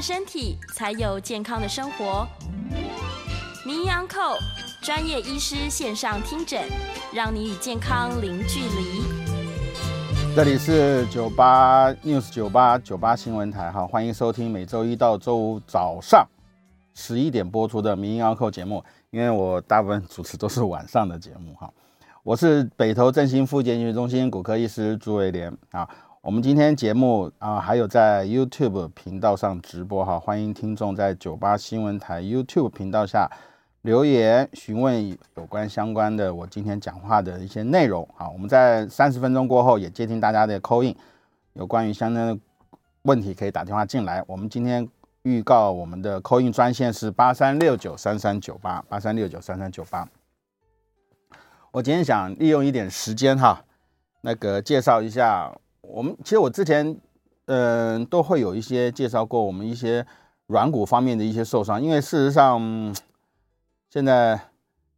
身体，才有健康的生活。名医昂扣专业医师线上听诊，让你与健康零距离。这里是九八 News 九八九八新闻台，哈，欢迎收听每周一到周五早上十一点播出的名医昂扣节目。因为我大部分主持都是晚上的节目，哈，我是北投振兴复健医学中心骨科医师朱伟廉，啊。我们今天节目啊，还有在 YouTube 频道上直播哈，欢迎听众在九八新闻台 YouTube 频道下留言询问有关相关的我今天讲话的一些内容啊。我们在三十分钟过后也接听大家的 call in，有关于相关的问题可以打电话进来。我们今天预告我们的 call in 专线是八三六九三三九八八三六九三三九八。我今天想利用一点时间哈，那个介绍一下。我们其实我之前，嗯、都会有一些介绍过我们一些软骨方面的一些受伤，因为事实上，现在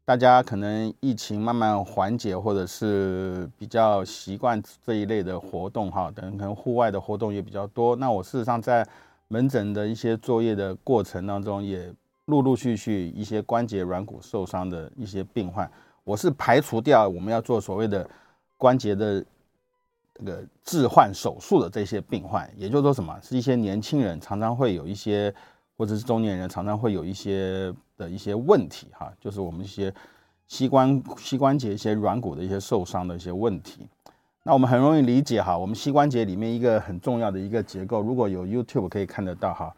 大家可能疫情慢慢缓解，或者是比较习惯这一类的活动哈，等可能户外的活动也比较多。那我事实上在门诊的一些作业的过程当中，也陆陆续续一些关节软骨受伤的一些病患，我是排除掉我们要做所谓的关节的。这个置换手术的这些病患，也就是说什么，是一些年轻人常常会有一些，或者是中年人常常会有一些的一些问题哈，就是我们一些膝关膝关节一些软骨的一些受伤的一些问题。那我们很容易理解哈，我们膝关节里面一个很重要的一个结构，如果有 YouTube 可以看得到哈，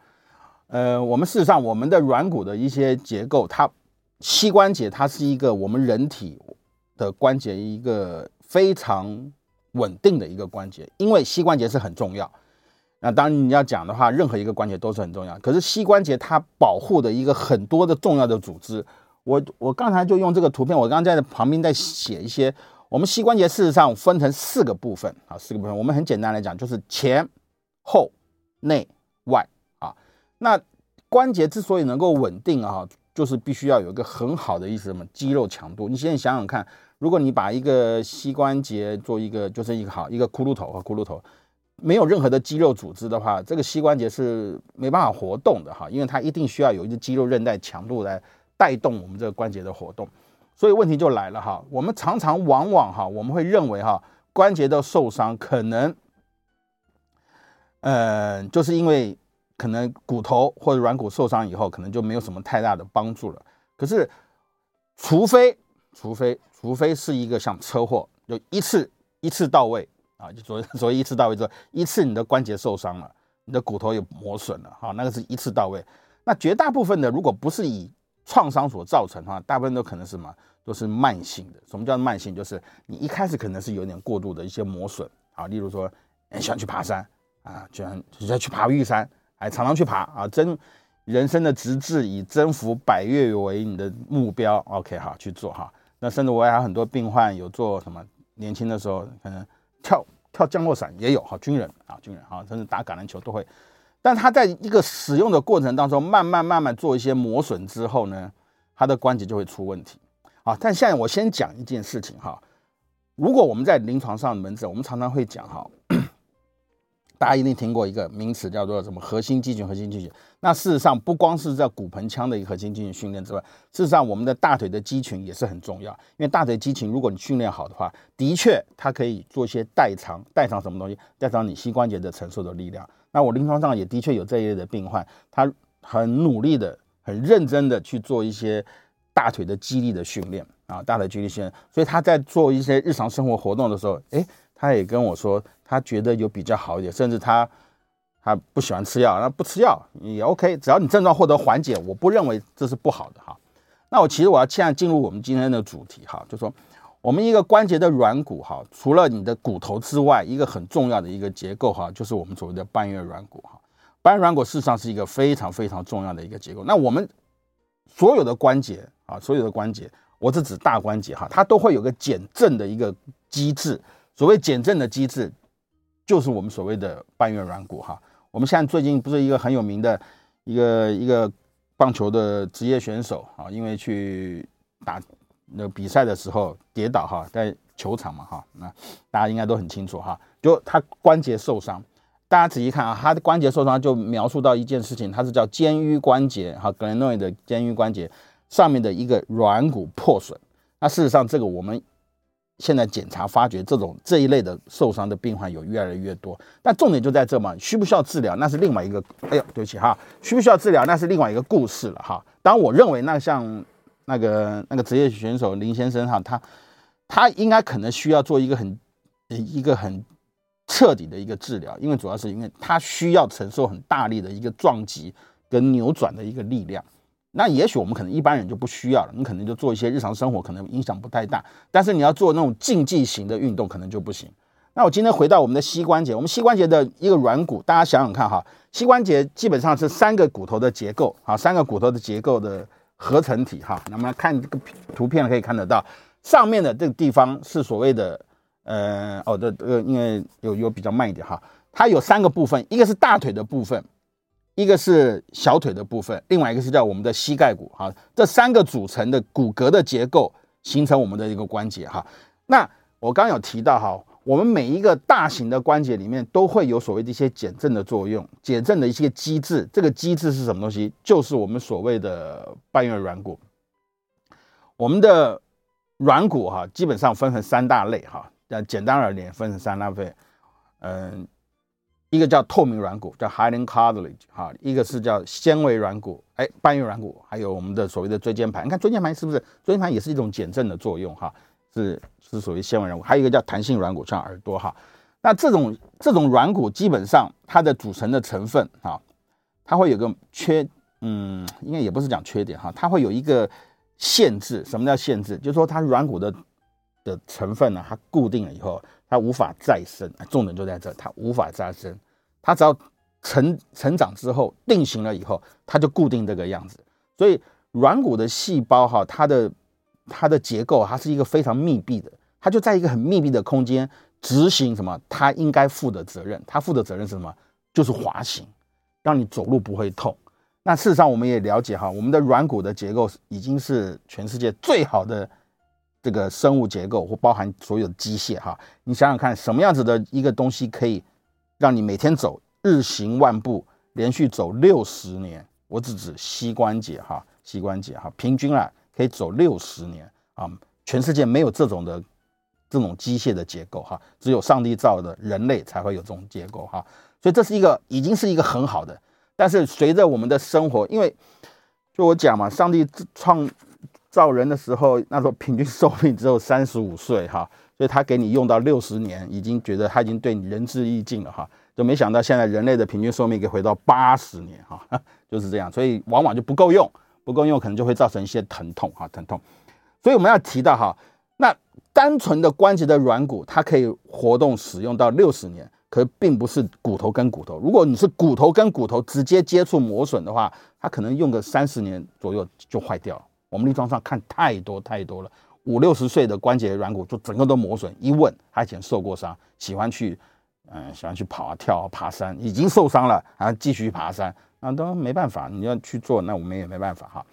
呃，我们事实上我们的软骨的一些结构，它膝关节它是一个我们人体的关节一个非常。稳定的一个关节，因为膝关节是很重要。那当然你要讲的话，任何一个关节都是很重要。可是膝关节它保护的一个很多的重要的组织，我我刚才就用这个图片，我刚刚在旁边在写一些。我们膝关节事实上分成四个部分啊，四个部分。我们很简单来讲，就是前、后、内、外啊。那关节之所以能够稳定啊，就是必须要有一个很好的意思什么肌肉强度。你现在想想看。如果你把一个膝关节做一个，就是一个好一个骷髅头和骷髅头，没有任何的肌肉组织的话，这个膝关节是没办法活动的哈，因为它一定需要有一个肌肉韧带强度来带动我们这个关节的活动。所以问题就来了哈，我们常常往往哈，我们会认为哈，关节的受伤可能，呃，就是因为可能骨头或者软骨受伤以后，可能就没有什么太大的帮助了。可是，除非，除非。除非是一个像车祸，就一次一次到位啊，就所所谓一次到位之后，一次你的关节受伤了，你的骨头也磨损了，哈，那个是一次到位。那绝大部分的，如果不是以创伤所造成的话，大部分都可能是什么？都是慢性的。什么叫慢性？就是你一开始可能是有点过度的一些磨损啊，例如说，你喜欢去爬山啊，就像就像去爬玉山，还常常去爬啊，真人生的直至以征服百岳为你的目标，OK 哈，去做哈。那甚至我也有很多病患有做什么？年轻的时候可能跳跳降落伞也有哈，军人啊，军人啊，甚至打橄榄球都会。但他在一个使用的过程当中，慢慢慢慢做一些磨损之后呢，他的关节就会出问题啊。但现在我先讲一件事情哈，如果我们在临床上门诊，我们常常会讲哈。大家一定听过一个名词叫做什么核心肌群？核心肌群。那事实上，不光是在骨盆腔的一个核心肌群训练之外，事实上我们的大腿的肌群也是很重要。因为大腿肌群，如果你训练好的话，的确它可以做一些代偿，代偿什么东西？代偿你膝关节的承受的力量。那我临床上也的确有这一类的病患，他很努力的、很认真的去做一些大腿的肌力的训练啊，大腿肌力训练。所以他在做一些日常生活活动的时候，诶，他也跟我说。他觉得有比较好一点，甚至他他不喜欢吃药，那不吃药也 OK，只要你症状获得缓解，我不认为这是不好的哈。那我其实我要现在进入我们今天的主题哈，就说我们一个关节的软骨哈，除了你的骨头之外，一个很重要的一个结构哈，就是我们所谓的半月软骨哈。半月软骨事实上是一个非常非常重要的一个结构。那我们所有的关节啊，所有的关节，我是指大关节哈，它都会有个减震的一个机制。所谓减震的机制，就是我们所谓的半月软骨哈。我们现在最近不是一个很有名的一个一个棒球的职业选手啊，因为去打那比赛的时候跌倒哈，在球场嘛哈，那大家应该都很清楚哈，就他关节受伤。大家仔细看啊，他的关节受伤就描述到一件事情，它是叫肩盂关节哈，glenoid 的肩盂关节上面的一个软骨破损。那事实上，这个我们现在检查发觉，这种这一类的受伤的病患有越来越多。但重点就在这嘛，需不需要治疗，那是另外一个。哎呦，对不起哈，需不需要治疗，那是另外一个故事了哈。当然，我认为那像那个那个职业选手林先生哈，他他应该可能需要做一个很一个很。彻底的一个治疗，因为主要是因为他需要承受很大力的一个撞击跟扭转的一个力量。那也许我们可能一般人就不需要了，你可能就做一些日常生活，可能影响不太大。但是你要做那种竞技型的运动，可能就不行。那我今天回到我们的膝关节，我们膝关节的一个软骨，大家想想看哈，膝关节基本上是三个骨头的结构，啊，三个骨头的结构的合成体哈。那么看这个图片可以看得到，上面的这个地方是所谓的。呃，哦的，呃因为有有比较慢一点哈，它有三个部分，一个是大腿的部分，一个是小腿的部分，另外一个是叫我们的膝盖骨哈，这三个组成的骨骼的结构形成我们的一个关节哈。那我刚有提到哈，我们每一个大型的关节里面都会有所谓的一些减震的作用，减震的一些机制，这个机制是什么东西？就是我们所谓的半月软骨。我们的软骨哈，基本上分成三大类哈。那简单而言，分成三大类，嗯，一个叫透明软骨，叫 hyaline cartilage，哈，一个是叫纤维软骨，哎，半月软骨，还有我们的所谓的椎间盘。你看椎间盘是不是？椎间盘也是一种减震的作用，哈，是是属于纤维软骨。还有一个叫弹性软骨，像耳朵，哈。那这种这种软骨基本上它的组成的成分，哈，它会有个缺，嗯，应该也不是讲缺点，哈，它会有一个限制。什么叫限制？就是说它软骨的。的成分呢，它固定了以后，它无法再生。重点就在这，它无法再生。它只要成成长之后，定型了以后，它就固定这个样子。所以软骨的细胞哈，它的它的结构，它是一个非常密闭的，它就在一个很密闭的空间执行什么？它应该负的责任。它负的责任是什么？就是滑行，让你走路不会痛。那事实上，我们也了解哈，我们的软骨的结构已经是全世界最好的。这个生物结构或包含所有机械哈，你想想看，什么样子的一个东西可以让你每天走日行万步，连续走六十年？我只指膝关节哈，膝关节哈，平均啊可以走六十年啊，全世界没有这种的这种机械的结构哈，只有上帝造的人类才会有这种结构哈，所以这是一个已经是一个很好的，但是随着我们的生活，因为就我讲嘛，上帝创。造人的时候，那时候平均寿命只有三十五岁哈，所以他给你用到六十年，已经觉得他已经对你仁至义尽了哈，就没想到现在人类的平均寿命给回到八十年哈，就是这样，所以往往就不够用，不够用可能就会造成一些疼痛哈，疼痛。所以我们要提到哈，那单纯的关节的软骨，它可以活动使用到六十年，可并不是骨头跟骨头。如果你是骨头跟骨头直接接触磨损的话，它可能用个三十年左右就坏掉了。我们临床上看太多太多了，五六十岁的关节软骨就整个都磨损。一问他以前受过伤，喜欢去，嗯，喜欢去跑啊跳啊爬山，已经受伤了，然后继续爬山，那都没办法。你要去做，那我们也没办法哈。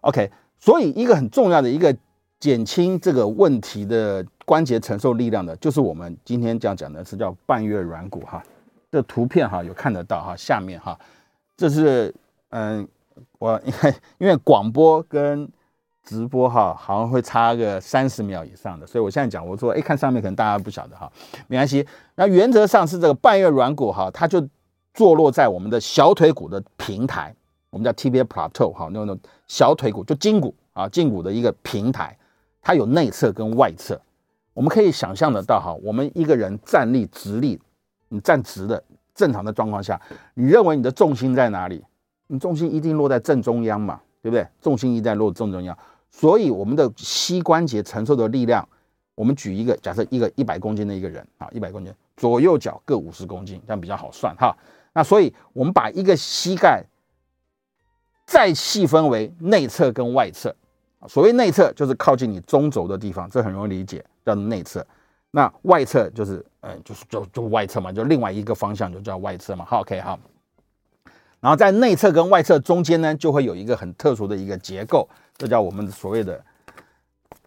OK，所以一个很重要的一个减轻这个问题的关节承受力量的，就是我们今天这样讲的是叫半月软骨哈。这图片哈有看得到哈，下面哈，这是嗯。我因 为因为广播跟直播哈，好像会差个三十秒以上的，所以我现在讲，我说，哎，看上面可能大家不晓得哈，没关系。那原则上是这个半月软骨哈，它就坐落在我们的小腿骨的平台，我们叫 TBA plateau 哈，那种小腿骨就胫骨啊，胫骨的一个平台，它有内侧跟外侧。我们可以想象得到哈，我们一个人站立直立，你站直的正常的状况下，你认为你的重心在哪里？你重心一定落在正中央嘛，对不对？重心一定落正中央，所以我们的膝关节承受的力量我们举一个假设，一个一百公斤的一个人啊，一百公斤，左右脚各五十公斤，这样比较好算哈。那所以我们把一个膝盖再细分为内侧跟外侧。所谓内侧就是靠近你中轴的地方，这很容易理解，叫内侧。那外侧就是，嗯，就是就就外侧嘛，就另外一个方向就叫外侧嘛。好，OK，好。然后在内侧跟外侧中间呢，就会有一个很特殊的一个结构，这叫我们所谓的。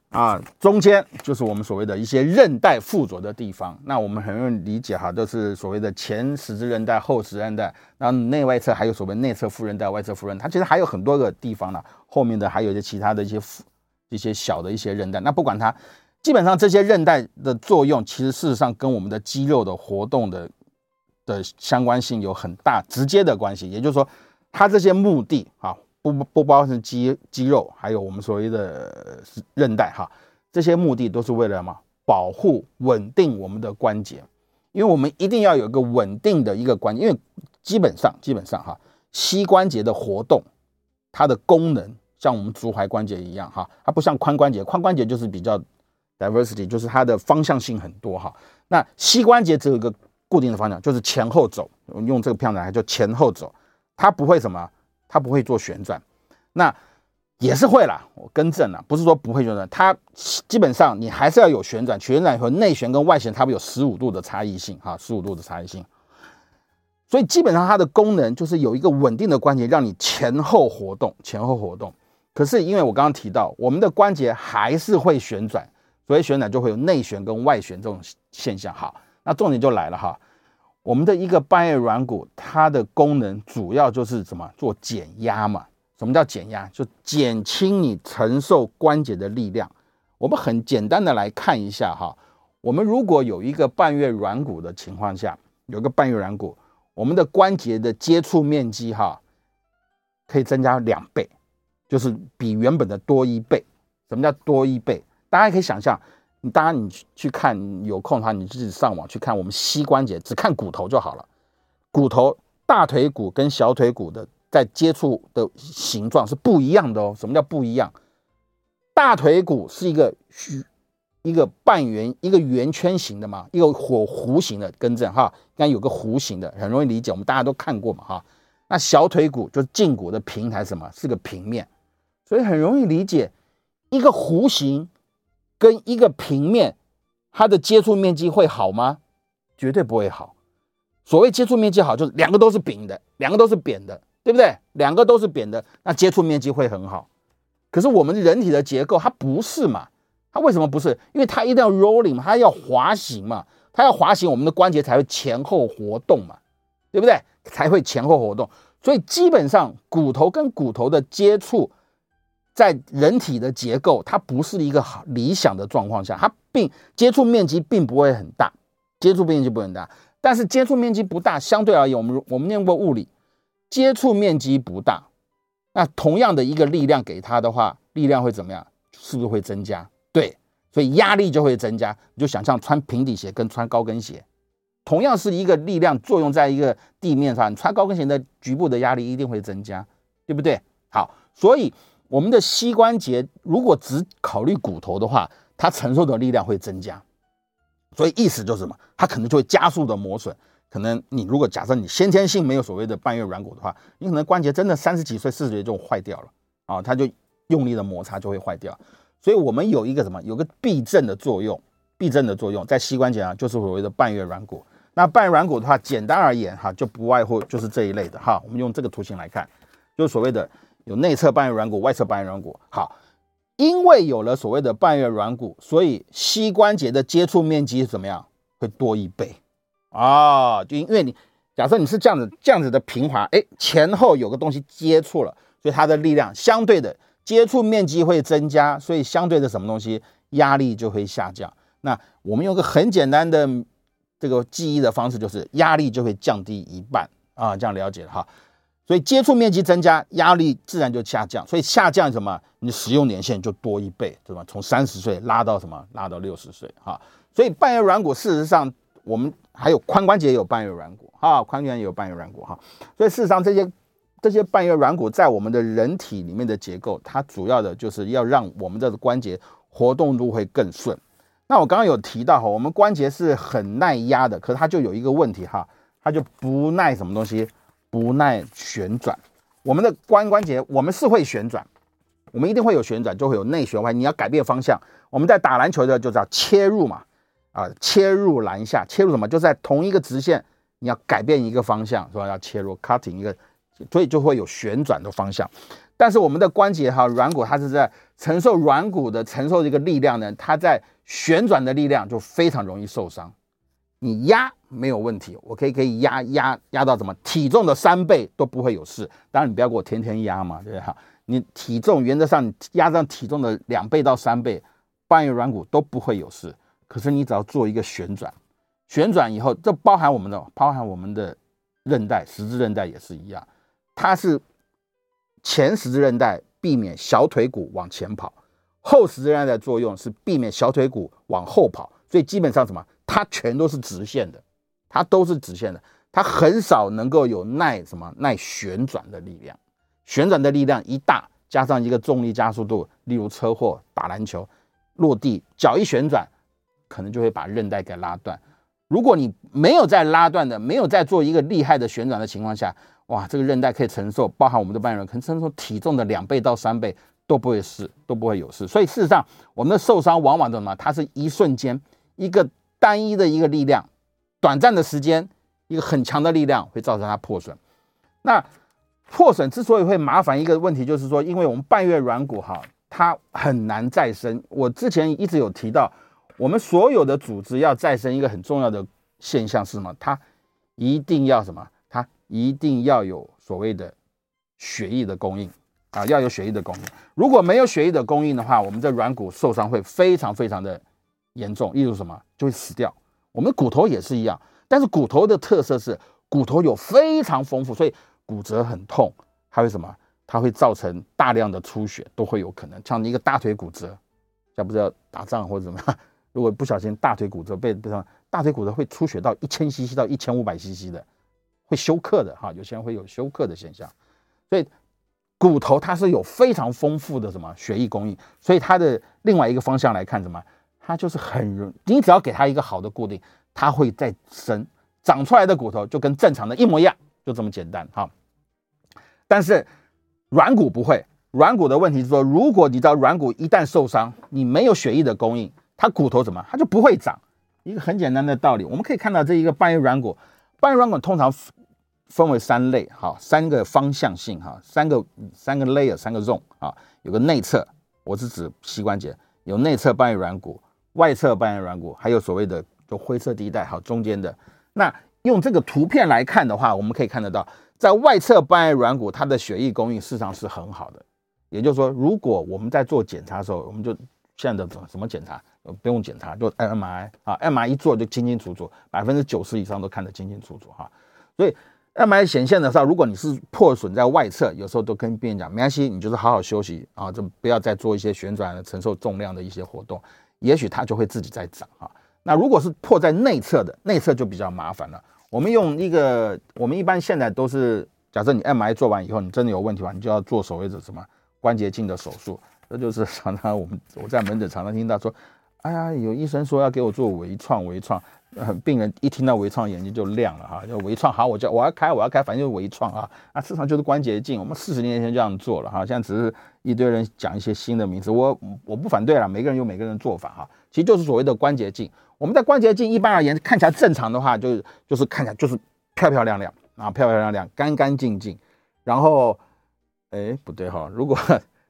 啊，中间就是我们所谓的一些韧带附着的地方。那我们很容易理解哈，都是所谓的前十字韧带、后十字韧带。那内外侧还有所谓内侧副韧带、外侧副韧，它其实还有很多个地方呢。后面的还有一些其他的一些副一些小的一些韧带。那不管它，基本上这些韧带的作用，其实事实上跟我们的肌肉的活动的的相关性有很大直接的关系。也就是说，它这些目的啊。不不包括肌肌肉，还有我们所谓的韧带哈，这些目的都是为了什么？保护稳定我们的关节，因为我们一定要有一个稳定的一个关，因为基本上基本上哈，膝关节的活动，它的功能像我们足踝关节一样哈，它不像髋关节，髋关节就是比较 diversity，就是它的方向性很多哈。那膝关节只有一个固定的方向，就是前后走，用这个片子来就前后走，它不会什么。它不会做旋转，那也是会啦。我更正了，不是说不会旋转，它基本上你还是要有旋转。旋转和内旋跟外旋，它会有十五度的差异性，哈，十五度的差异性。所以基本上它的功能就是有一个稳定的关节，让你前后活动，前后活动。可是因为我刚刚提到，我们的关节还是会旋转，所以旋转就会有内旋跟外旋这种现象。好，那重点就来了哈。我们的一个半月软骨，它的功能主要就是什么？做减压嘛。什么叫减压？就减轻你承受关节的力量。我们很简单的来看一下哈，我们如果有一个半月软骨的情况下，有个半月软骨，我们的关节的接触面积哈，可以增加两倍，就是比原本的多一倍。什么叫多一倍？大家可以想象。你当然，你去去看有空的话，你自己上网去看我们膝关节，只看骨头就好了。骨头大腿骨跟小腿骨的在接触的形状是不一样的哦。什么叫不一样？大腿骨是一个虚一个半圆一个圆圈形的嘛，一个火弧形的，更正哈，应该有个弧形的，很容易理解。我们大家都看过嘛哈。那小腿骨就是胫骨的平台，什么是个平面，所以很容易理解一个弧形。跟一个平面，它的接触面积会好吗？绝对不会好。所谓接触面积好，就是两个都是平的，两个都是扁的，对不对？两个都是扁的，那接触面积会很好。可是我们人体的结构它不是嘛？它为什么不是？因为它一定要 rolling，它要滑行嘛，它要滑行，我们的关节才会前后活动嘛，对不对？才会前后活动。所以基本上骨头跟骨头的接触。在人体的结构，它不是一个好理想的状况下，它并接触面积并不会很大，接触面积不会很大。但是接触面积不大，相对而言，我们我们念过物理，接触面积不大，那同样的一个力量给它的话，力量会怎么样？是不是会增加？对，所以压力就会增加。你就想象穿平底鞋跟穿高跟鞋，同样是一个力量作用在一个地面上，你穿高跟鞋的局部的压力一定会增加，对不对？好，所以。我们的膝关节如果只考虑骨头的话，它承受的力量会增加，所以意思就是什么？它可能就会加速的磨损。可能你如果假设你先天性没有所谓的半月软骨的话，你可能关节真的三十几岁、四十岁就坏掉了啊，它就用力的摩擦就会坏掉。所以我们有一个什么？有个避震的作用，避震的作用在膝关节啊，就是所谓的半月软骨。那半月软骨的话，简单而言哈，就不外乎就是这一类的哈。我们用这个图形来看，就是所谓的。有内侧半月软骨，外侧半月软骨。好，因为有了所谓的半月软骨，所以膝关节的接触面积怎么样？会多一倍啊！就因为你假设你是这样子这样子的平滑，哎，前后有个东西接触了，所以它的力量相对的接触面积会增加，所以相对的什么东西压力就会下降。那我们用个很简单的这个记忆的方式，就是压力就会降低一半啊，这样了解了哈。所以接触面积增加，压力自然就下降。所以下降什么？你使用年限就多一倍，对吧？从三十岁拉到什么？拉到六十岁哈。所以半月软骨，事实上我们还有髋关节也有半月软骨哈，髋关节也有半月软骨哈。所以事实上这些这些半月软骨在我们的人体里面的结构，它主要的就是要让我们的关节活动度会更顺。那我刚刚有提到哈，我们关节是很耐压的，可是它就有一个问题哈，它就不耐什么东西，不耐旋转。我们的关关节，我们是会旋转，我们一定会有旋转，就会有内旋外。你要改变方向。我们在打篮球的就叫切入嘛，啊，切入篮下，切入什么？就在同一个直线，你要改变一个方向，是吧？要切入 cutting 一个，所以就会有旋转的方向。但是我们的关节哈，软骨它是在承受软骨的承受这个力量呢，它在旋转的力量就非常容易受伤。你压没有问题，我可以可以压压压到怎么体重的三倍都不会有事。当然你不要给我天天压嘛，对不对哈？你体重原则上你压上体重的两倍到三倍，半月软骨都不会有事。可是你只要做一个旋转，旋转以后，这包含我们的包含我们的韧带，十字韧带也是一样，它是。前十字韧带避免小腿骨往前跑，后十字韧带的作用是避免小腿骨往后跑，所以基本上什么，它全都是直线的，它都是直线的，它很少能够有耐什么耐旋转的力量，旋转的力量一大，加上一个重力加速度，例如车祸、打篮球、落地，脚一旋转，可能就会把韧带给拉断。如果你没有在拉断的，没有在做一个厉害的旋转的情况下，哇，这个韧带可以承受，包含我们的半月软骨，可能承受体重的两倍到三倍都不会事，都不会有事。所以事实上，我们的受伤往往的什么？它是一瞬间，一个单一的一个力量，短暂的时间，一个很强的力量会造成它破损。那破损之所以会麻烦，一个问题就是说，因为我们半月软骨哈，它很难再生。我之前一直有提到。我们所有的组织要再生，一个很重要的现象是什么？它一定要什么？它一定要有所谓的血液的供应啊，要有血液的供应。如果没有血液的供应的话，我们这软骨受伤会非常非常的严重，例如什么？就会死掉。我们骨头也是一样，但是骨头的特色是骨头有非常丰富，所以骨折很痛，还有什么？它会造成大量的出血，都会有可能。像你一个大腿骨折，像不知道打仗或者怎么样。如果不小心大腿骨折被被伤，大腿骨折会出血到一千 cc 到一千五百 cc 的，会休克的哈，有些人会有休克的现象。所以骨头它是有非常丰富的什么血液供应，所以它的另外一个方向来看什么，它就是很容，你只要给它一个好的固定，它会再生长出来的骨头就跟正常的一模一样，就这么简单哈。但是软骨不会，软骨的问题是说，如果你知道软骨一旦受伤，你没有血液的供应。它骨头怎么，它就不会长。一个很简单的道理，我们可以看到这一个半月软骨，半月软骨通常分为三类，哈，三个方向性，哈，三个三个 layer，三个 zone，啊，有个内侧，我是指膝关节，有内侧半月软骨，外侧半月软骨，还有所谓的就灰色地带，好，中间的。那用这个图片来看的话，我们可以看得到，在外侧半月软骨，它的血液供应事实上是很好的。也就是说，如果我们在做检查的时候，我们就现在的怎什么检查？不用检查，就 M I 啊，M I 一做就清清楚楚，百分之九十以上都看得清清楚楚哈。所以 M I 显现的时候，如果你是破损在外侧，有时候都跟病人讲，没关系，你就是好好休息啊，就不要再做一些旋转、承受重量的一些活动，也许它就会自己在长啊。那如果是破在内侧的，内侧就比较麻烦了。我们用一个，我们一般现在都是，假设你 M I 做完以后，你真的有问题吧，你就要做所谓的什么关节镜的手术。这就是常常我们我在门诊常常听到说，哎呀，有医生说要给我做微创，微创，呃，病人一听到微创眼睛就亮了哈，就微创好，我就我要开，我要开，反正就是微创啊，啊，事实上就是关节镜，我们四十年前这样做了哈，现在只是一堆人讲一些新的名词，我我不反对了，每个人有每个人的做法哈，其实就是所谓的关节镜。我们在关节镜一般而言看起来正常的话，就是就是看起来就是漂漂亮亮啊，漂漂亮亮，干干净净，然后，哎，不对哈，如果。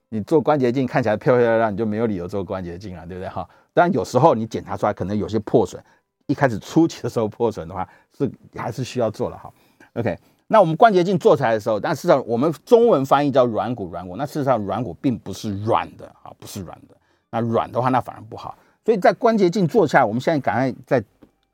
你做关节镜看起来漂漂亮亮，你就没有理由做关节镜了，对不对哈？当然有时候你检查出来可能有些破损，一开始初期的时候破损的话是还是需要做了哈。OK，那我们关节镜做出来的时候，但事实上我们中文翻译叫软骨软骨，那事实上软骨并不是软的啊，不是软的。那软的话那反而不好，所以在关节镜做下来，我们现在赶快再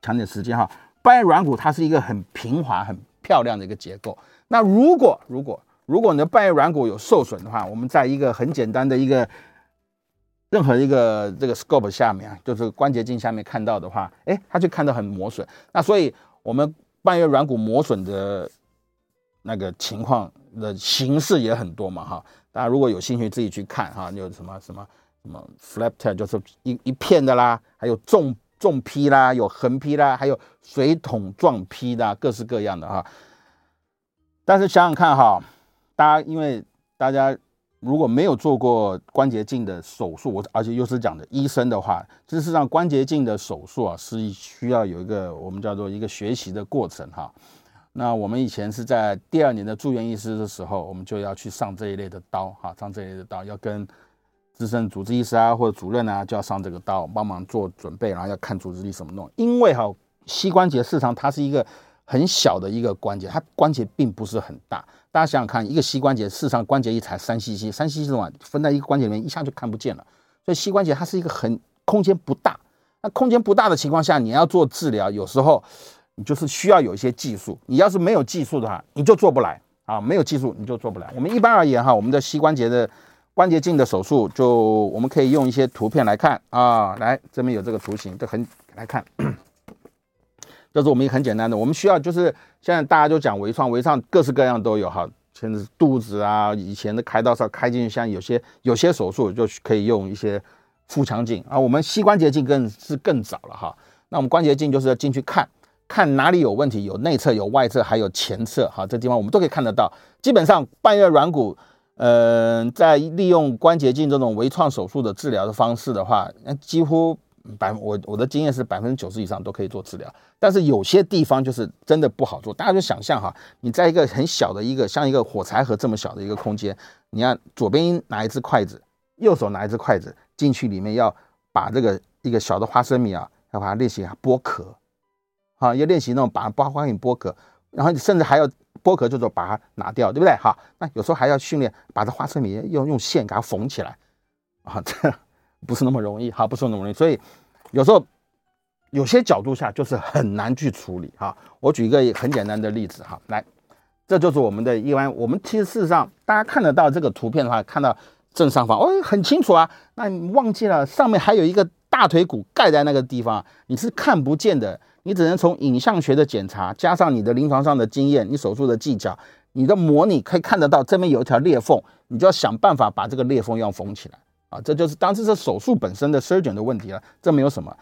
抢点时间哈。半月软骨它是一个很平滑、很漂亮的一个结构。那如果如果如果你的半月软骨有受损的话，我们在一个很简单的一个任何一个这个 scope 下面啊，就是关节镜下面看到的话，哎，它就看到很磨损。那所以我们半月软骨磨损的那个情况的形式也很多嘛，哈。大家如果有兴趣自己去看哈，有什么什么什么 flat tail 就是一一片的啦，还有纵纵劈啦，有横劈啦，还有水桶状劈啦，各式各样的哈。但是想想看哈，大家因为大家如果没有做过关节镜的手术，我而且又是讲的医生的话，事实上关节镜的手术啊是需要有一个我们叫做一个学习的过程哈。那我们以前是在第二年的住院医师的时候，我们就要去上这一类的刀哈，上这一类的刀要跟资深主治医师啊或者主任啊就要上这个刀帮忙做准备，然后要看组织力怎么弄，因为哈膝关节事实上它是一个。很小的一个关节，它关节并不是很大。大家想想看，一个膝关节，事实上关节一才三 cc，三 cc 的话分在一个关节里面，一下就看不见了。所以膝关节它是一个很空间不大。那空间不大的情况下，你要做治疗，有时候你就是需要有一些技术。你要是没有技术的话，你就做不来啊。没有技术你就做不来。我们一般而言哈，我们的膝关节的关节镜的手术，就我们可以用一些图片来看啊。来，这边有这个图形，这很来看。这是我们一个很简单的，我们需要就是现在大家都讲微创，微创各式各样都有哈，现在是肚子啊，以前的开刀是要开进去，像有些有些手术就可以用一些腹腔镜啊，我们膝关节镜更是更早了哈。那我们关节镜就是要进去看看哪里有问题，有内侧、有外侧，还有前侧哈，这地方我们都可以看得到。基本上半月软骨，嗯、呃，在利用关节镜这种微创手术的治疗的方式的话，那几乎。百我我的经验是百分之九十以上都可以做治疗，但是有些地方就是真的不好做。大家就想象哈，你在一个很小的一个像一个火柴盒这么小的一个空间，你要左边拿一只筷子，右手拿一只筷子进去里面，要把这个一个小的花生米啊，要把它练习一下剥壳，啊，要练习那种把花花生米剥壳，然后你甚至还要剥壳，就是把它拿掉，对不对？好，那有时候还要训练把这花生米用用线给它缝起来，啊，这。不是那么容易哈，不是那么容易，所以有时候有些角度下就是很难去处理哈。我举一个很简单的例子哈，来，这就是我们的一般，我们其实事实上大家看得到这个图片的话，看到正上方哦，很清楚啊。那你忘记了上面还有一个大腿骨盖在那个地方，你是看不见的，你只能从影像学的检查加上你的临床上的经验，你手术的技巧，你的模拟可以看得到这边有一条裂缝，你就要想办法把这个裂缝要缝起来。啊，这就是当时是手术本身的 surgeon 的问题了，这没有什么，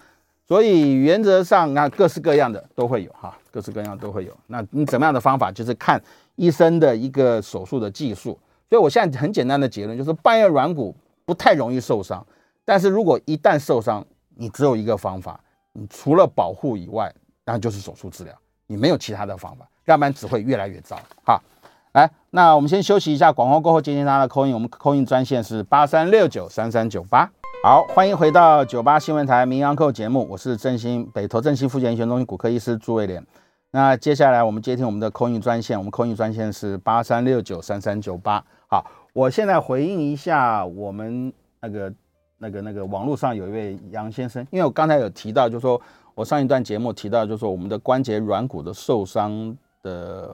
所以原则上那各式各样的都会有哈，各式各样都会有。那你怎么样的方法，就是看医生的一个手术的技术。所以我现在很简单的结论就是，半月软骨不太容易受伤，但是如果一旦受伤，你只有一个方法，你除了保护以外，那就是手术治疗，你没有其他的方法，要不然只会越来越糟哈。来，那我们先休息一下，广告过后接听大家的扣音我们扣音专线是八三六九三三九八。好，欢迎回到九八新闻台名医堂节目，我是振兴北投振兴复健医学中心骨科医师朱伟廉。那接下来我们接听我们的 call in 专线，我们 call in 专线是八三六九三三九八。好，我现在回应一下我们那个那个那个网络上有一位杨先生，因为我刚才有提到，就是说我上一段节目提到，就是说我们的关节软骨的受伤的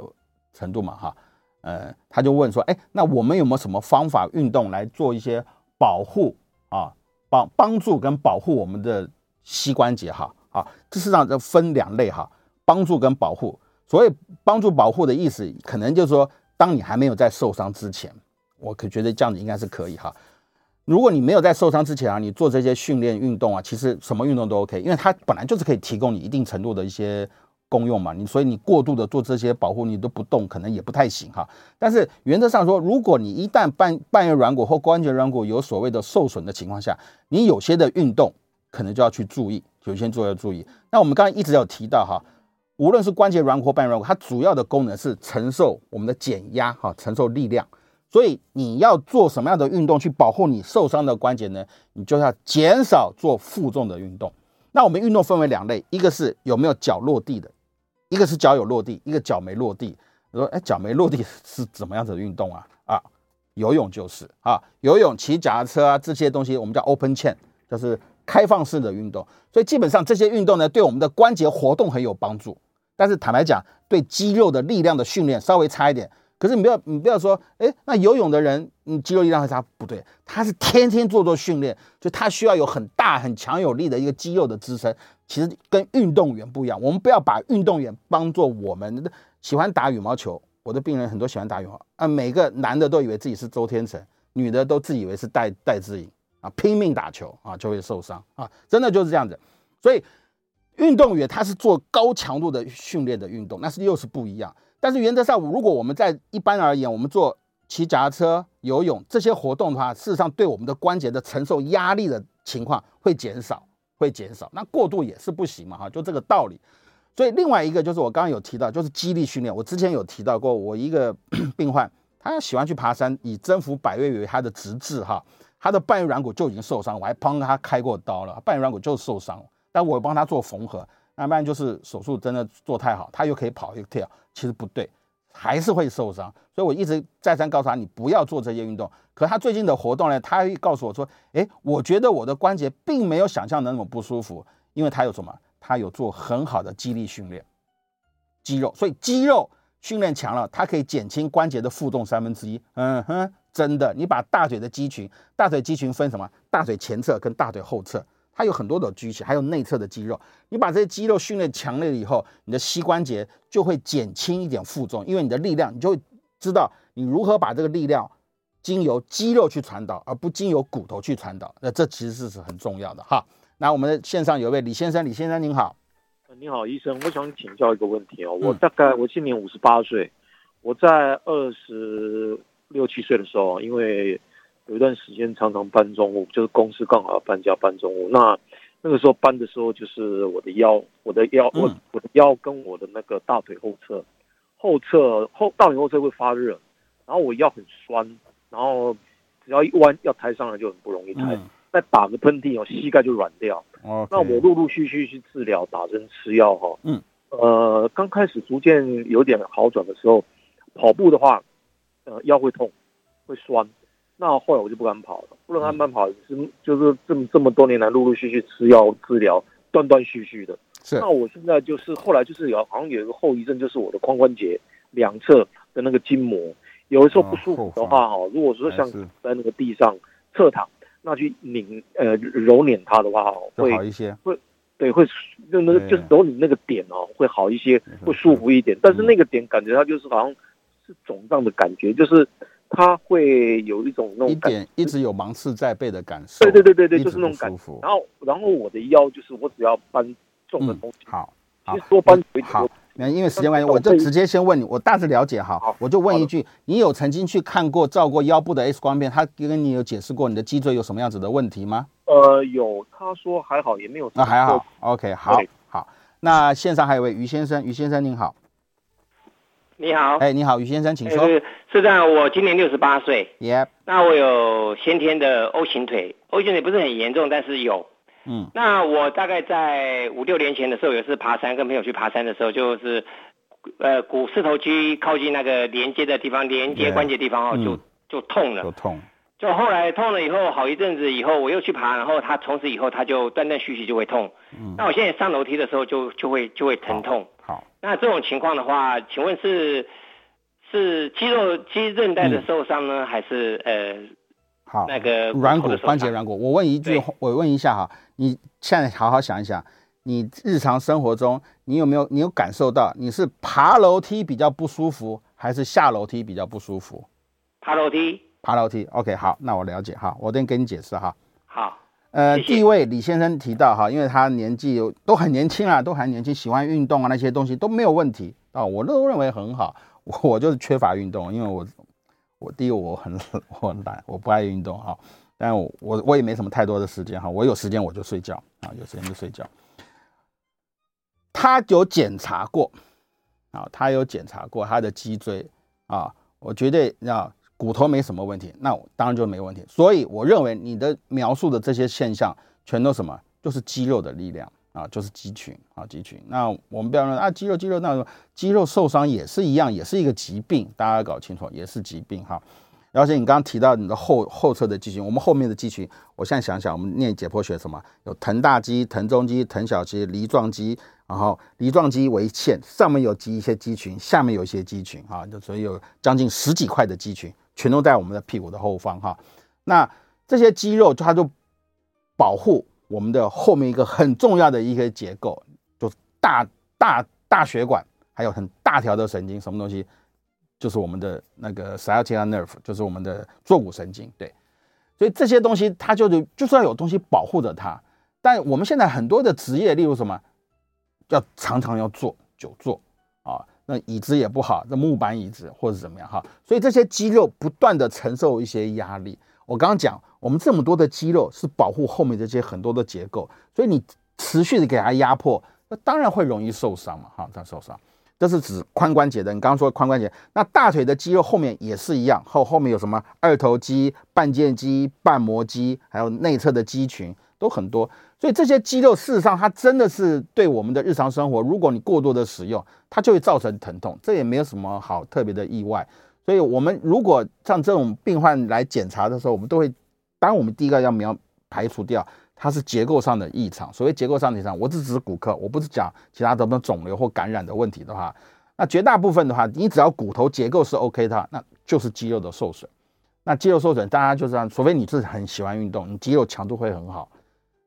程度嘛，哈。呃，他就问说，哎，那我们有没有什么方法运动来做一些保护啊，帮帮助跟保护我们的膝关节哈？啊，这实上这分两类哈，帮助跟保护。所谓帮助保护的意思，可能就是说，当你还没有在受伤之前，我可觉得这样子应该是可以哈。如果你没有在受伤之前啊，你做这些训练运动啊，其实什么运动都 OK，因为它本来就是可以提供你一定程度的一些。功用嘛，你所以你过度的做这些保护，你都不动，可能也不太行哈。但是原则上说，如果你一旦半半月软骨或关节软骨有所谓的受损的情况下，你有些的运动可能就要去注意，有些做要注意。那我们刚才一直有提到哈，无论是关节软骨或半月软骨，它主要的功能是承受我们的减压哈，承受力量。所以你要做什么样的运动去保护你受伤的关节呢？你就要减少做负重的运动。那我们运动分为两类，一个是有没有脚落地的。一个是脚有落地，一个脚没落地。我说，哎，脚没落地是怎么样子的运动啊？啊，游泳就是啊，游泳、骑脚踏车啊，这些东西我们叫 open chain，就是开放式的运动。所以基本上这些运动呢，对我们的关节活动很有帮助。但是坦白讲，对肌肉的力量的训练稍微差一点。可是你不要，你不要说，哎，那游泳的人，嗯，肌肉力量会差？不对，他是天天做做训练，就他需要有很大很强有力的一个肌肉的支撑。其实跟运动员不一样，我们不要把运动员当做我们喜欢打羽毛球。我的病人很多喜欢打羽毛啊，每个男的都以为自己是周天成，女的都自以为是戴戴志颖啊，拼命打球啊就会受伤啊，真的就是这样子。所以运动员他是做高强度的训练的运动，那是又是不一样。但是原则上，如果我们在一般而言，我们做骑脚踏车、游泳这些活动的话，事实上对我们的关节的承受压力的情况会减少，会减少。那过度也是不行嘛，哈，就这个道理。所以另外一个就是我刚刚有提到，就是肌力训练。我之前有提到过，我一个 病患，他喜欢去爬山，以征服百岳为他的职志，哈，他的半月软骨就已经受伤，我还帮他开过刀了，半月软骨就受伤，但我帮他做缝合。那不然就是手术真的做太好，他又可以跑又跳，其实不对，还是会受伤。所以我一直再三告诉他，你不要做这些运动。可他最近的活动呢，他告诉我说，哎，我觉得我的关节并没有想象的那么不舒服，因为他有什么？他有做很好的肌力训练，肌肉，所以肌肉训练强了，它可以减轻关节的负重三分之一。嗯哼，真的，你把大腿的肌群，大腿肌群分什么？大腿前侧跟大腿后侧，它有很多的肌群，还有内侧的肌肉。你把这些肌肉训练强烈了以后，你的膝关节就会减轻一点负重，因为你的力量，你就会知道你如何把这个力量经由肌肉去传导，而不经由骨头去传导。那这其实是是很重要的哈。那我们的线上有位李先生，李先生您好。你好，医生，我想请教一个问题哦。我大概我今年五十八岁，我在二十六七岁的时候，因为有一段时间常常搬重物，就是公司刚好要搬家搬重物。那那个时候搬的时候，就是我的腰，我的腰，我我的腰跟我的那个大腿后侧，后侧后大腿后侧会发热，然后我腰很酸，然后只要一弯要抬上来就很不容易抬。再打个喷嚏哦，膝盖就软掉。那我陆陆续续去治疗，打针吃药哈。嗯。呃，刚开始逐渐有点好转的时候，跑步的话，呃，腰会痛，会酸。那后来我就不敢跑了，不能慢慢跑，是、嗯、就是这么这么多年来陆陆续续吃药治疗，断断续续的。是。那我现在就是后来就是有好像有一个后遗症，就是我的髋关节两侧的那个筋膜，有的时候不舒服的话哈、哦，如果说像在那个地上侧躺。那去拧呃揉捻它的话，会好一些，会对会就那个就是揉你那个点哦，会好一些，会舒服一点。但是那个点感觉它就是好像是肿胀的感觉，就是它会有一种那种一点一直有芒刺在背的感受。对对对对对，就是那种感觉。然后然后我的腰就是我只要搬重的东西，好，好多搬好。那因为时间关系，我就直接先问你，我大致了解哈，我就问一句，你有曾经去看过照过腰部的 X 光片，他跟你有解释过你的脊椎有什么样子的问题吗？呃，有，他说还好，也没有。那还好，OK，好，好。那线上还有位于先生，于先生您好。你好。哎，你好，于先生，请说。是是这样，我今年六十八岁。Yep。那我有先天的 O 型腿，O 型腿不是很严重，但是有。嗯，那我大概在五六年前的时候，有一次爬山，跟朋友去爬山的时候，就是，呃，股四头肌靠近那个连接的地方，连接关节地方哦，就、嗯、就痛了，就痛。就后来痛了以后，好一阵子以后，我又去爬，然后他从此以后他就断断续续就会痛。嗯，那我现在上楼梯的时候就就会就会疼痛。那这种情况的话，请问是是肌肉肌韧带的受伤呢，嗯、还是呃？好，那个软骨关节软骨，我问一句，我问一下哈，你现在好好想一想，你日常生活中你有没有你有感受到你是爬楼梯比较不舒服，还是下楼梯比较不舒服？爬楼梯，爬楼梯。OK，好，那我了解哈，我等给你解释哈。好，呃，谢谢。第一位李先生提到哈，因为他年纪有都很年轻啊，都很年轻，喜欢运动啊，那些东西都没有问题啊，我都认为很好。我我就是缺乏运动，因为我。我第一，我很 我很懒，我不爱运动哈。但我我我也没什么太多的时间哈。我有时间我就睡觉啊，有时间就睡觉。他有检查过啊，他有检查过他的脊椎啊，我觉得啊骨头没什么问题，那我当然就没问题。所以我认为你的描述的这些现象全都什么，就是肌肉的力量。啊，就是肌群啊，肌群。那我们不要说啊，肌肉肌肉，那肌肉受伤也是一样，也是一个疾病，大家要搞清楚，也是疾病哈。而且你刚刚提到你的后后侧的肌群，我们后面的肌群，我现在想想，我们念解剖学什么？有臀大肌、臀中肌、臀小肌、梨状肌，然后梨状肌为线，上面有积一些肌群，下面有一些肌群啊，就所以有将近十几块的肌群，全都在我们的屁股的后方哈。那这些肌肉它就保护。我们的后面一个很重要的一个结构，就是大大大血管，还有很大条的神经，什么东西？就是我们的那个 sciatic nerve，就是我们的坐骨神经。对，所以这些东西它就是就是要有东西保护着它。但我们现在很多的职业，例如什么，要常常要坐久坐，那椅子也不好，这木板椅子或者怎么样哈，所以这些肌肉不断的承受一些压力。我刚刚讲，我们这么多的肌肉是保护后面这些很多的结构，所以你持续的给它压迫，那当然会容易受伤嘛哈，它受伤。这是指髋关节的，你刚刚说髋关节，那大腿的肌肉后面也是一样，后后面有什么二头肌、半腱肌、半膜肌，还有内侧的肌群都很多。所以这些肌肉事实上它真的是对我们的日常生活，如果你过多的使用，它就会造成疼痛，这也没有什么好特别的意外。所以我们如果像这种病患来检查的时候，我们都会，当然我们第一个要描排除掉。它是结构上的异常，所谓结构上的异常，我只指骨科，我不是讲其他的什么肿瘤或感染的问题的话，那绝大部分的话，你只要骨头结构是 OK 的，那就是肌肉的受损。那肌肉受损，大家就这样，除非你是很喜欢运动，你肌肉强度会很好。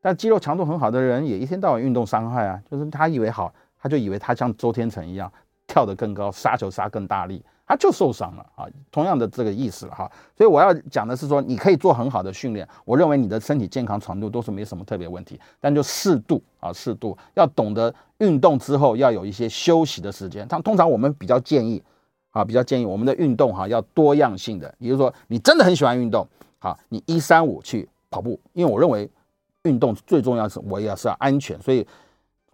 但肌肉强度很好的人，也一天到晚运动伤害啊，就是他以为好，他就以为他像周天成一样跳得更高，杀球杀更大力。他就受伤了啊，同样的这个意思哈，所以我要讲的是说，你可以做很好的训练，我认为你的身体健康程度都是没什么特别问题，但就适度啊，适度要懂得运动之后要有一些休息的时间。通通常我们比较建议啊，比较建议我们的运动哈要多样性的，也就是说你真的很喜欢运动，好，你一三五去跑步，因为我认为运动最重要是我也是要安全，所以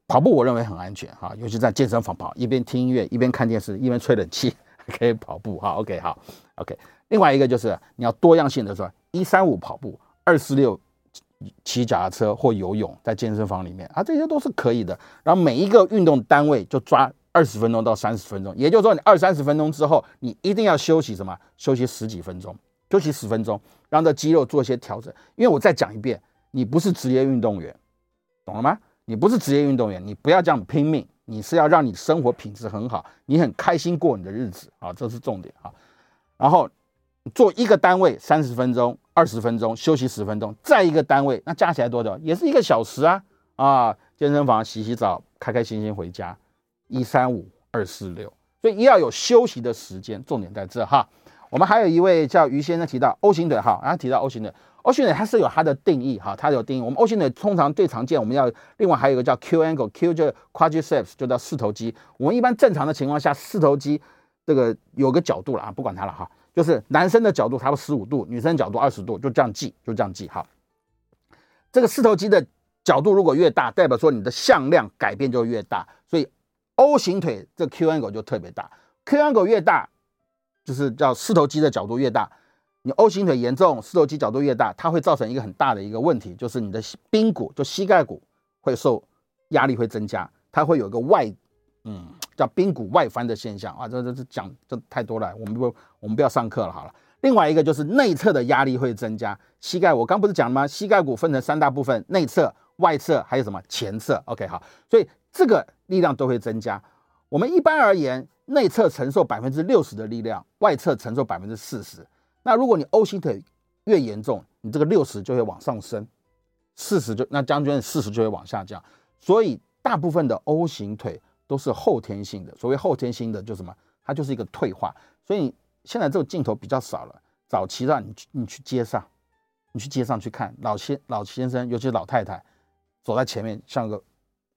跑步我认为很安全哈，尤其在健身房跑，一边听音乐一边看电视一边吹冷气。可以跑步哈，OK 好，OK。另外一个就是你要多样性的说，一三五跑步，二四六骑脚踏车或游泳，在健身房里面啊，这些都是可以的。然后每一个运动单位就抓二十分钟到三十分钟，也就是说你二三十分钟之后，你一定要休息什么？休息十几分钟，休息十分钟，让这肌肉做一些调整。因为我再讲一遍，你不是职业运动员，懂了吗？你不是职业运动员，你不要这样拼命。你是要让你生活品质很好，你很开心过你的日子啊，这是重点啊。然后做一个单位三十分钟、二十分钟，休息十分钟，再一个单位，那加起来多久？也是一个小时啊啊！健身房洗洗澡，开开心心回家，一三五二四六，所以要有休息的时间，重点在这哈。我们还有一位叫于先生提到 O 型腿哈，然后提到 O 型腿。O 型腿它是有它的定义哈，它有定义。我们 O 型腿通常最常见，我们要另外还有一个叫 Q angle，Q 就 quadriceps 就叫四头肌。我们一般正常的情况下，四头肌这个有个角度了啊，不管它了哈，就是男生的角度差不多十五度，女生角度二十度，就这样记，就这样记哈。这个四头肌的角度如果越大，代表说你的向量改变就越大，所以 O 型腿这 Q angle 就特别大。Q angle 越大，就是叫四头肌的角度越大。你 O 型腿严重，四头肌角度越大，它会造成一个很大的一个问题，就是你的髌骨，就膝盖骨会受压力会增加，它会有一个外，嗯，叫髌骨外翻的现象啊。这这这讲这太多了，我们不我们不要上课了好了。另外一个就是内侧的压力会增加，膝盖我刚不是讲了吗？膝盖骨分成三大部分，内侧、外侧还有什么前侧？OK 好，所以这个力量都会增加。我们一般而言，内侧承受百分之六十的力量，外侧承受百分之四十。那如果你 O 型腿越严重，你这个六十就会往上升，四十就那将军四十就会往下降。所以大部分的 O 型腿都是后天性的。所谓后天性的，就什么？它就是一个退化。所以现在这个镜头比较少了。早期的你去你去街上，你去街上去看老先老先生，尤其是老太太，走在前面像个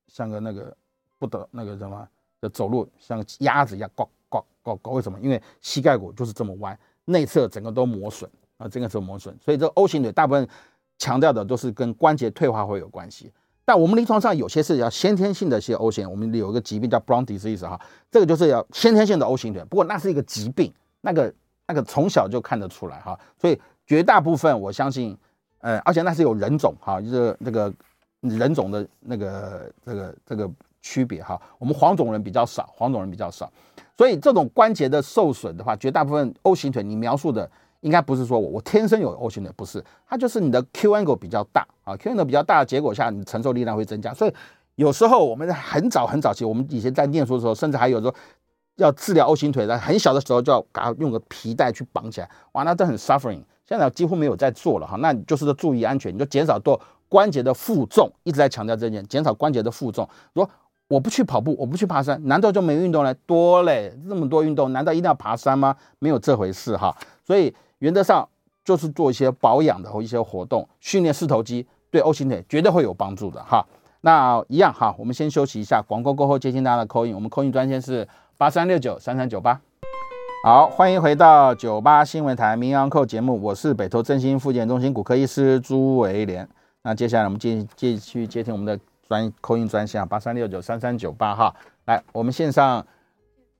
像个那个不得那个什么的走路像个鸭子一样，呱呱呱呱。为什么？因为膝盖骨就是这么弯。内侧整个都磨损啊，整个都磨损，所以这 O 型腿大部分强调的都是跟关节退化会有关系。但我们临床上有些是要先天性的一些 O 型，我们有一个疾病叫 Brown disease 哈，这个就是要先天性的 O 型腿。不过那是一个疾病，那个那个从小就看得出来哈，所以绝大部分我相信，呃，而且那是有人种哈，就是那个人种的那个这个这个区别哈。我们黄种人比较少，黄种人比较少。所以这种关节的受损的话，绝大部分 O 型腿，你描述的应该不是说我我天生有 O 型腿，不是，它就是你的 Q angle 比较大啊，Q angle 比较大的结果下，你承受力量会增加。所以有时候我们很早很早期，我们以前在念书的时候，甚至还有说要治疗 O 型腿的，很小的时候就要给它用个皮带去绑起来，哇，那都很 suffering。现在几乎没有在做了哈，那你就是注意安全，你就减少做关节的负重，一直在强调这件，减少关节的负重，说。我不去跑步，我不去爬山，难道就没运动了？多嘞，这么多运动，难道一定要爬山吗？没有这回事哈。所以原则上就是做一些保养的或一些活动，训练四头肌，对 O 型腿绝对会有帮助的哈。那一样哈，我们先休息一下，广告过后接听大家的 call in，我们 call in 专线是八三六九三三九八。好，欢迎回到九八新闻台名医 Uncle 节目，我是北投振兴复健中心骨科医师朱维廉。那接下来我们继继续接听我们的专 call in 专线八三六九三三九八哈。来，我们线上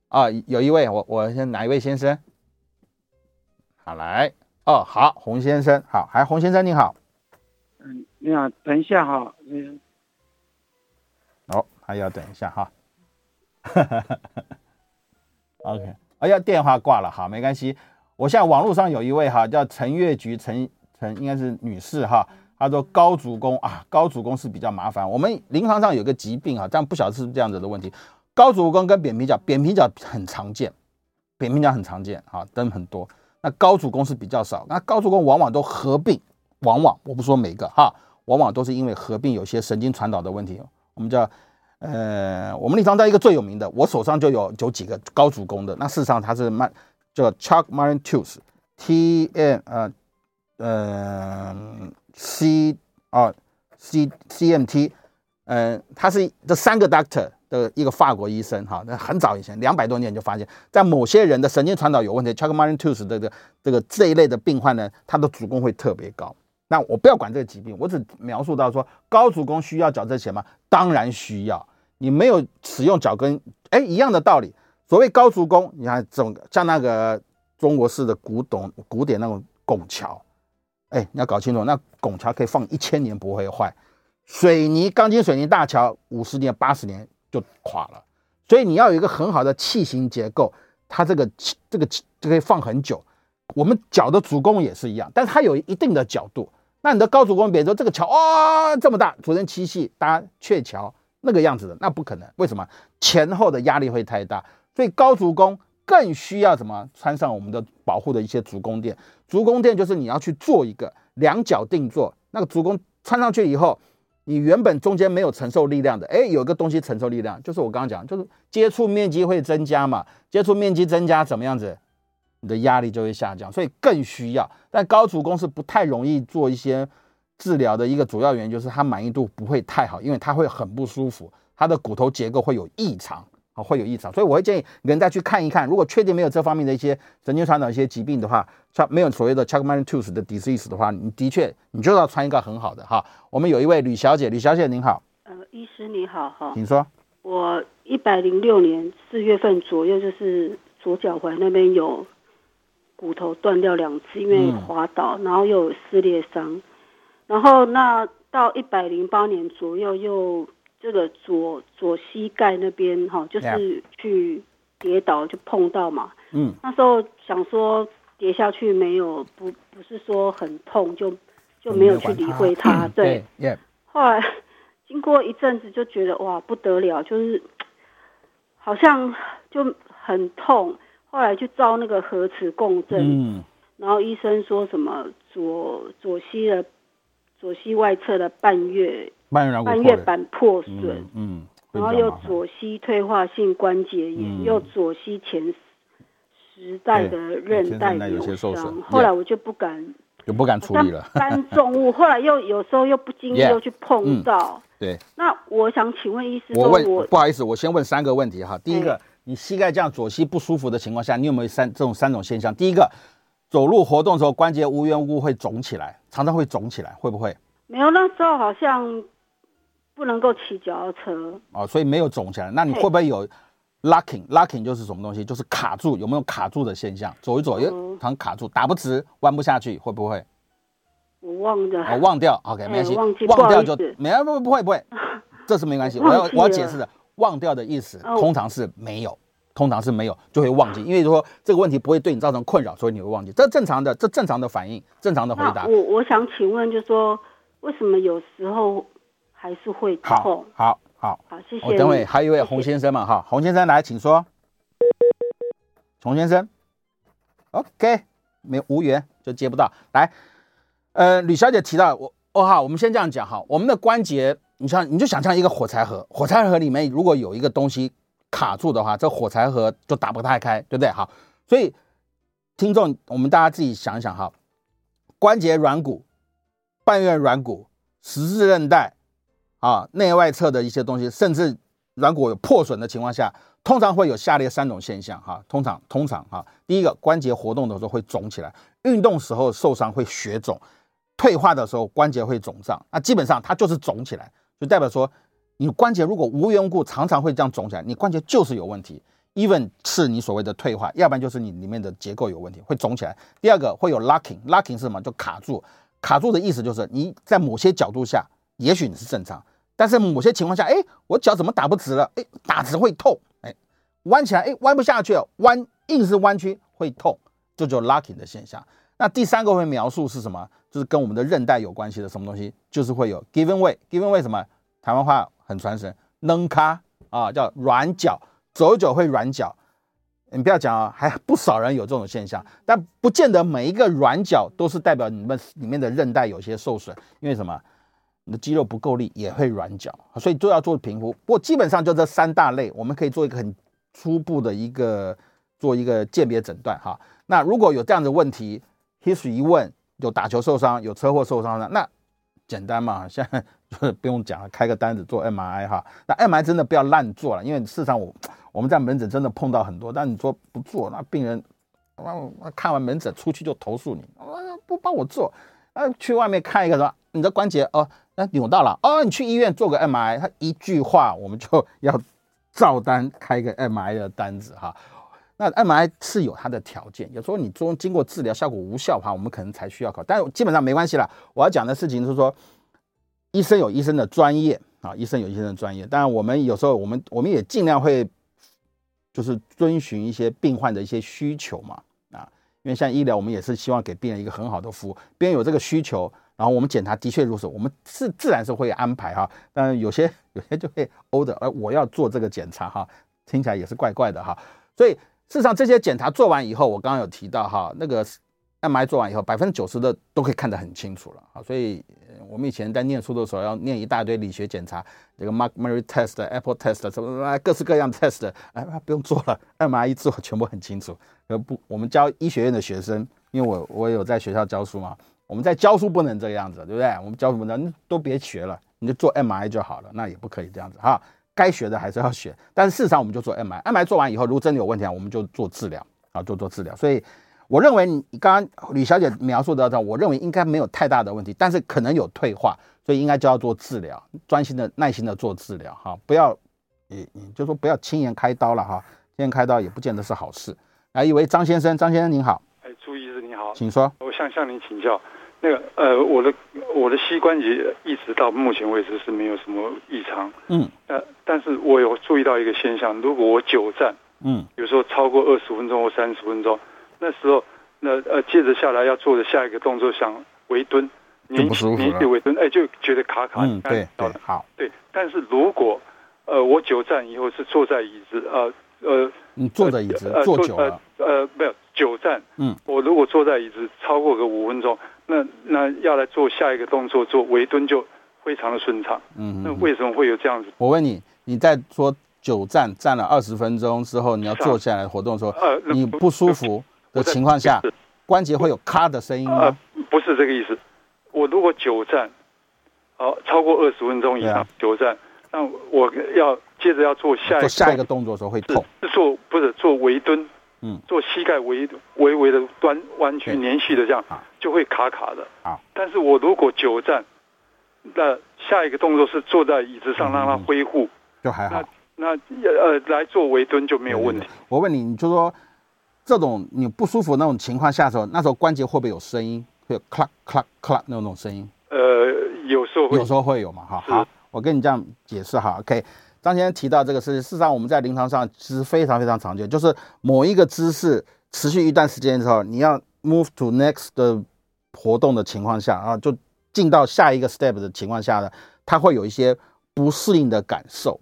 啊，有一位，我我先哪一位先生？好，来哦，好，洪先生，好，还洪先生你好。嗯，你好，等一下哈，嗯。哦，还要等一下哈。OK。哎呀，电话挂了，哈，没关系。我现在网络上有一位哈，叫陈月菊，陈陈应该是女士哈。他说高足弓啊，高足弓是比较麻烦。我们临床上有个疾病啊，但不晓得是不是这样子的问题。高足弓跟扁平脚，扁平脚很常见，扁平脚很常见啊，灯很多。那高足弓是比较少。那高足弓往往都合并，往往我不说每个哈，往往都是因为合并有些神经传导的问题。我们叫。呃，我们临床上一个最有名的，我手上就有有几个高足弓的。那事实上它是慢，叫 Chuck-Marin tooth，T M 呃呃 C 啊 C C M T，呃，他是这三个 doctor 的一个法国医生哈。那很早以前，两百多年就发现，在某些人的神经传导有问题，Chuck-Marin tooth 这个这个这一类的病患呢，他的足弓会特别高。那我不要管这个疾病，我只描述到说高足弓需要矫正前吗？当然需要。你没有使用脚跟，哎，一样的道理。所谓高足弓，你看这种像那个中国式的古董古典那种拱桥，哎，你要搞清楚，那拱桥可以放一千年不会坏。水泥钢筋水泥大桥五十年八十年就垮了。所以你要有一个很好的器型结构，它这个这个就可以放很久。我们脚的足弓也是一样，但是它有一定的角度。那你的高足弓，比如说这个桥啊、这么大，主人七系搭鹊桥。那个样子的，那不可能。为什么？前后的压力会太大，所以高足弓更需要什么？穿上我们的保护的一些足弓垫。足弓垫就是你要去做一个两脚定做，那个足弓穿上去以后，你原本中间没有承受力量的，哎，有个东西承受力量，就是我刚刚讲，就是接触面积会增加嘛。接触面积增加，怎么样子？你的压力就会下降，所以更需要。但高足弓是不太容易做一些。治疗的一个主要原因就是它满意度不会太好，因为它会很不舒服，它的骨头结构会有异常啊，会有异常，所以我会建议人再去看一看，如果确定没有这方面的一些神经传导一些疾病的话，像没有所谓的 Chuck-Marin tooth 的 disease 的话，你的确你就要穿一个很好的哈。我们有一位吕小姐，吕小姐您好，呃，医师你好哈，请说。我一百零六年四月份左右，就是左脚踝那边有骨头断掉两次，因为滑倒，然后又有撕裂伤。然后那到一百零八年左右，又这个左左膝盖那边哈，就是去跌倒就碰到嘛。嗯，那时候想说跌下去没有不不是说很痛，就就没有去理会它。对，后来 经过一阵子就觉得哇不得了，就是 好像就很痛。后来去照那个核磁共振，嗯，然后医生说什么左左膝的。左膝外侧的半月半月，半月板破损，嗯，嗯，然后又左膝退化性关节炎，嗯、又左膝前十带的韧带有伤，欸，后来我就不敢，就不敢处理了。搬重物，后来又有时候又不经意又去碰到。对，那我想请问医师，我问，不好意思，我先问三个问题哈。第一个，欸、你膝盖这样左膝不舒服的情况下，你有没有三这种三种现象？第一个。走路活动的时候，关节无缘无故会肿起来，常常会肿起来，会不会？没有，那时候好像不能够骑脚踏车哦，所以没有肿起来。那你会不会有 locking？locking 就是什么东西？就是卡住，有没有卡住的现象？走一走，哎、呃，常卡住，打不直，弯不下去，会不会？我忘掉，我、哦、忘掉，OK，没关系，忘掉就没有，不不会不会，这是没关系。我要我要解释的，忘掉的意思通常是没有。通常是没有，就会忘记，因为说这个问题不会对你造成困扰，所以你会忘记，这正常的，这正常的反应，正常的回答。我我想请问，就是说为什么有时候还是会痛？好，好，好，好，谢谢。我等会还有一位洪先生嘛，哈，洪先生来，请说。洪先生，OK，没无缘就接不到。来，呃，吕小姐提到我，哦哈，我们先这样讲哈，我们的关节，你像你就想象一个火柴盒，火柴盒里面如果有一个东西。卡住的话，这火柴盒就打不太开，对不对？好，所以听众，我们大家自己想一想哈，关节软骨、半月软骨、十字韧带啊，内外侧的一些东西，甚至软骨有破损的情况下，通常会有下列三种现象哈。通常，通常哈，第一个关节活动的时候会肿起来，运动时候受伤会血肿，退化的时候关节会肿胀。那基本上它就是肿起来，就代表说你关节如果无缘无故常常会这样肿起来，你关节就是有问题。even 是你所谓的退化，要不然就是你里面的结构有问题，会肿起来。第二个会有 locking，locking 是什么？就卡住。卡住的意思就是你在某些角度下，也许你是正常，但是某些情况下，哎，我脚怎么打不直了？哎，打直会痛。哎，弯起来，哎，弯不下去，弯硬是弯曲会痛，这就 locking 的现象。那第三个会描述是什么？就是跟我们的韧带有关系的什么东西？就是会有 given way，given way 什么？台湾话很传神，能卡啊，叫软脚。走一走会软脚，你不要讲啊，还不少人有这种现象，但不见得每一个软脚都是代表你们里面的韧带有些受损，因为什么？你的肌肉不够力也会软脚，所以都要做评估。不过基本上就这三大类，我们可以做一个很初步的一个做一个鉴别诊断哈。那如果有这样的问题，history 一问，有打球受伤，有车祸受伤的，那简单嘛，现在不用讲了，开个单子做 MRI 哈。那 MRI 真的不要乱做了，因为事实上我。我们在门诊真的碰到很多，但你说不做，那病人，看完门诊出去就投诉你，不帮我做，啊，去外面看一个什么你的关节哦，那扭到了哦，你去医院做个 MRI，他一句话我们就要照单开一个 MRI 的单子哈。那 M I 是有它的条件，有时候你中经过治疗效果无效的话，我们可能才需要考，但是基本上没关系啦。我要讲的事情是说，医生有医生的专业啊，医生有医生的专业，当然我们有时候我们我们也尽量会。就是遵循一些病患的一些需求嘛，啊，因为像医疗，我们也是希望给病人一个很好的服务。病人有这个需求，然后我们检查的确如此，我们是自然是会安排哈。但有些 有些就会 order，而我要做这个检查哈，听起来也是怪怪的哈。所以事实上这些检查做完以后，我刚刚有提到哈，那个 MRI 做完以后，百分之九十的都可以看得很清楚了啊，所以。我们以前在念书的时候，要念一大堆理学检查，这个 McMurray test、Apple test 什么各式各样的 test，哎，不用做了，MRI 做全部很清楚。呃，不，我们教医学院的学生，因为我我有在学校教书嘛，我们在教书不能这个样子，对不对？我们教什么呢？都别学了，你就做 MRI 就好了，那也不可以这样子哈。该学的还是要学，但是事实上我们就做 MRI，MRI 做完以后，如果真的有问题啊，我们就做治疗啊，做做治疗。所以。我认为你刚刚吕小姐描述的这，我认为应该没有太大的问题，但是可能有退化，所以应该就要做治疗，专心的、耐心的做治疗哈，不要，你你就说不要轻言开刀了哈，轻言开刀也不见得是好事。来一位张先生，张先生您好，哎，朱医师您好，请说。我想向您请教，那个呃，我的我的膝关节一直到目前为止是没有什么异常，嗯，呃，但是我有注意到一个现象，如果我久站，嗯，有时候超过二十分钟或三十分钟。那时候，那呃，接着下来要做的下一个动作，像微蹲，就不舒服了。连续微蹲，哎，就觉得卡卡。嗯，对对，好。对，但是如果，呃，我久站以后是坐在椅子，呃呃，你坐在椅子呃坐久了，呃，呃没有久站，嗯，我如果坐在椅子超过个五分钟，那那要来做下一个动作，做围蹲就非常的顺畅。嗯，那为什么会有这样子？我问你，你在说久站站了二十分钟之后，你要坐下来活动的时候，呃，你不舒服？的情况下，关节会有咔的声音吗？呃，不是这个意思。我如果久站，好，超过二十分钟以上久站，那我要接着要做下一个下一个动作的时候会痛。是做不是做围蹲？嗯，做膝盖微微微的弯弯曲连续的这样，就会卡卡的。啊，但是我如果久站，那下一个动作是坐在椅子上让它恢复，就还好。那那呃来做围蹲就没有问题。我问你，你就说。这种你不舒服那种情况下的时候，那时候关节会不会有声音？会有咔咔咔那种声音？呃，有时候会有时候会有嘛，哈。好，我跟你这样解释哈。OK，张先生提到这个事情，事实上我们在临床上其实非常非常常见，就是某一个姿势持续一段时间之后，你要 move to next 的活动的情况下啊，就进到下一个 step 的情况下呢，它会有一些不适应的感受。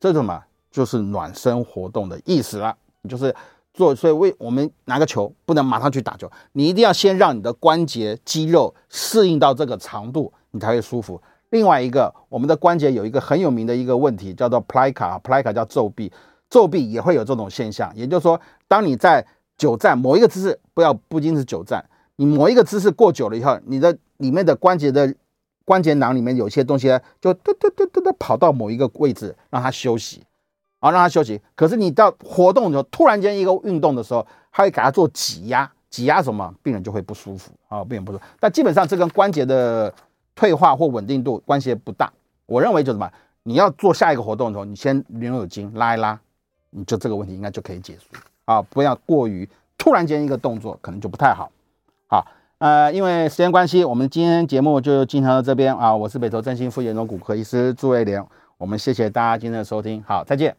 这种嘛，就是暖身活动的意思了，就是。做，所以为我们拿个球不能马上去打球，你一定要先让你的关节肌肉适应到这个长度，你才会舒服。另外一个，我们的关节有一个很有名的一个问题，叫做 plica，plica 叫皱臂，皱臂也会有这种现象。也就是说，当你在久站某一个姿势，不要不仅是久站，你某一个姿势过久了以后，你的里面的关节的关节囊里面有些东西就嘟嘟嘟嘟的跑到某一个位置，让它休息，啊，让它休息。可是你到活动的时候，突然间一个运动的时候，它会给它做挤压，挤压什么？病人就会不舒服啊，病人不舒服。但基本上这跟关节的退化或稳定度关系不大。我认为就什么？你要做下一个活动的时候，你先牛耳筋拉一拉，你就这个问题应该就可以结束啊，不要过于突然间一个动作，可能就不太好。好，呃，因为时间关系，我们今天节目就进行到这边啊。我是北投振兴副研总骨科医师朱瑞莲，我们谢谢大家今天的收听，好，再见。